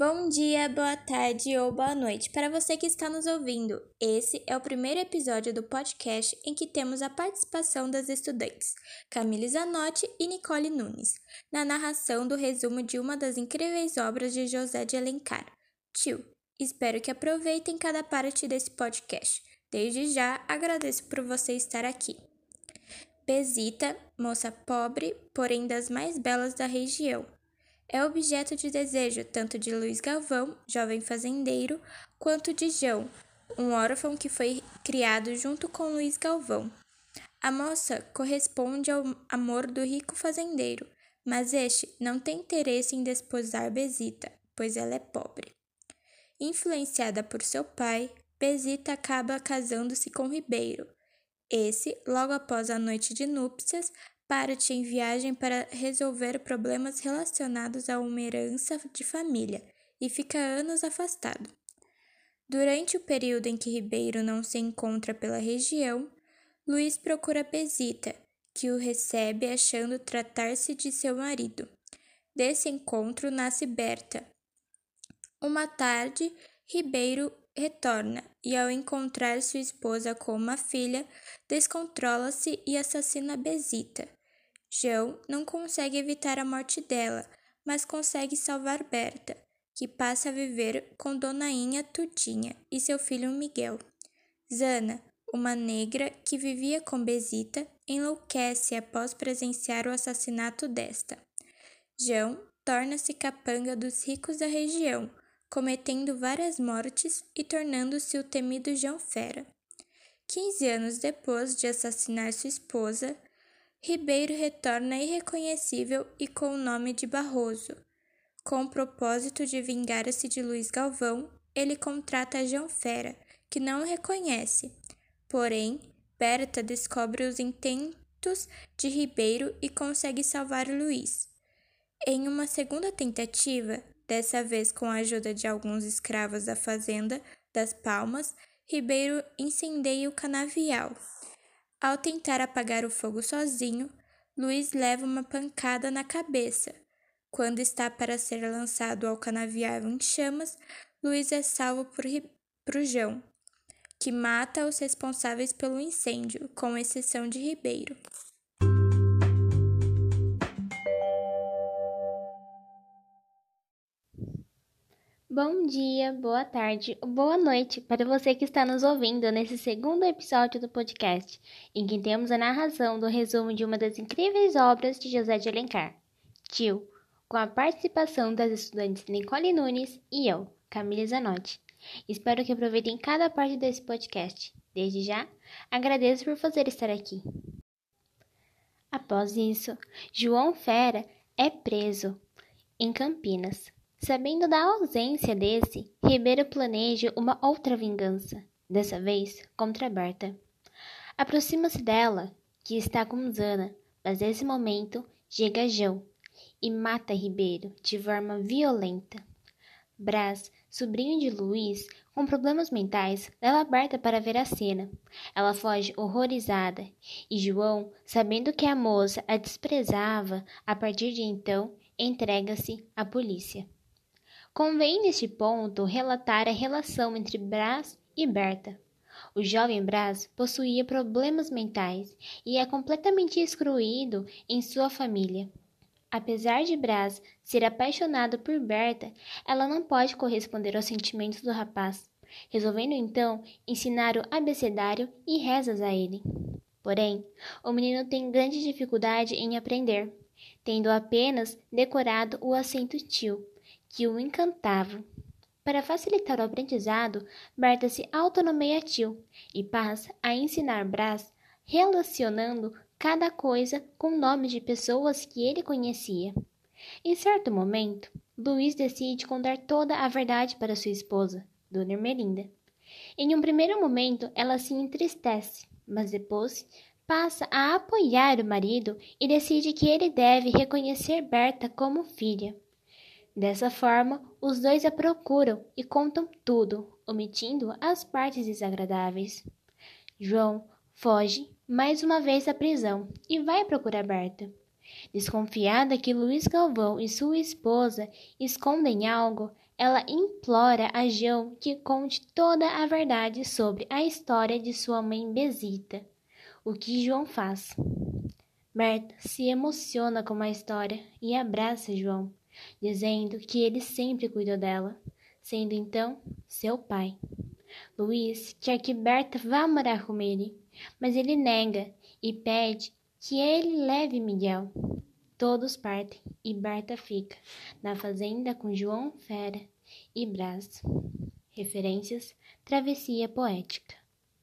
Bom dia, boa tarde ou boa noite para você que está nos ouvindo. Esse é o primeiro episódio do podcast em que temos a participação das estudantes Camille Zanotti e Nicole Nunes, na narração do resumo de uma das incríveis obras de José de Alencar, Tio. Espero que aproveitem cada parte desse podcast. Desde já agradeço por você estar aqui. Besita, moça pobre, porém das mais belas da região é objeto de desejo tanto de Luiz Galvão, jovem fazendeiro, quanto de João, um órfão que foi criado junto com Luiz Galvão. A moça corresponde ao amor do rico fazendeiro, mas este não tem interesse em desposar Besita, pois ela é pobre. Influenciada por seu pai, Besita acaba casando-se com Ribeiro. Esse, logo após a noite de núpcias, parte em viagem para resolver problemas relacionados a uma herança de família e fica anos afastado. Durante o período em que Ribeiro não se encontra pela região, Luiz procura Besita, que o recebe achando tratar-se de seu marido. Desse encontro nasce Berta. Uma tarde, Ribeiro retorna e, ao encontrar sua esposa com uma filha, descontrola-se e assassina Besita. João não consegue evitar a morte dela, mas consegue salvar Berta, que passa a viver com Dona Inha Tudinha e seu filho Miguel. Zana, uma negra que vivia com Besita, enlouquece após presenciar o assassinato desta. João torna-se capanga dos ricos da região, cometendo várias mortes e tornando-se o temido João Fera. Quinze anos depois de assassinar sua esposa, Ribeiro retorna irreconhecível e com o nome de Barroso. Com o propósito de vingar-se de Luiz Galvão, ele contrata João Fera, que não o reconhece. Porém, Berta descobre os intentos de Ribeiro e consegue salvar Luiz. Em uma segunda tentativa, dessa vez com a ajuda de alguns escravos da fazenda das Palmas, Ribeiro incendeia o canavial. Ao tentar apagar o fogo sozinho, Luiz leva uma pancada na cabeça. Quando está para ser lançado ao canavial em chamas, Luiz é salvo por, João, que mata os responsáveis pelo incêndio, com exceção de Ribeiro. Bom dia, boa tarde, boa noite para você que está nos ouvindo nesse segundo episódio do podcast, em que temos a narração do resumo de uma das incríveis obras de José de Alencar, Tio, com a participação das estudantes Nicole Nunes e eu, Camila Zanotti. Espero que aproveitem cada parte desse podcast. Desde já, agradeço por fazer estar aqui. Após isso, João Fera é preso em Campinas Sabendo da ausência desse, Ribeiro planeja uma outra vingança, dessa vez contra Berta. Aproxima-se dela, que está com Zana, mas nesse momento chega João e mata Ribeiro de forma violenta. Brás, sobrinho de Luiz, com problemas mentais, leva Berta para ver a cena. Ela foge horrorizada e João, sabendo que a moça a desprezava, a partir de então entrega-se à polícia. Convém neste ponto relatar a relação entre Brás e Berta. O jovem Brás possuía problemas mentais e é completamente excluído em sua família. Apesar de Brás ser apaixonado por Berta, ela não pode corresponder aos sentimentos do rapaz, resolvendo então ensinar o abecedário e rezas a ele. Porém, o menino tem grande dificuldade em aprender, tendo apenas decorado o acento tio, que o encantava. Para facilitar o aprendizado, Berta se autonomeia tio e passa a ensinar Brás relacionando cada coisa com nomes de pessoas que ele conhecia. Em certo momento, Luiz decide contar toda a verdade para sua esposa, Dona Ermelinda. Em um primeiro momento, ela se entristece, mas depois passa a apoiar o marido e decide que ele deve reconhecer Berta como filha. Dessa forma, os dois a procuram e contam tudo, omitindo as partes desagradáveis. João foge mais uma vez da prisão e vai procurar Berta. Desconfiada que Luiz Galvão e sua esposa escondem algo, ela implora a João que conte toda a verdade sobre a história de sua mãe Besita. O que João faz? Berta se emociona com a história e abraça João, dizendo que ele sempre cuidou dela, sendo então seu pai. Luiz quer que Berta vá morar com ele, mas ele nega e pede que ele leve Miguel. Todos partem e Berta fica na fazenda com João Fera e Brás. Referências: Travessia Poética.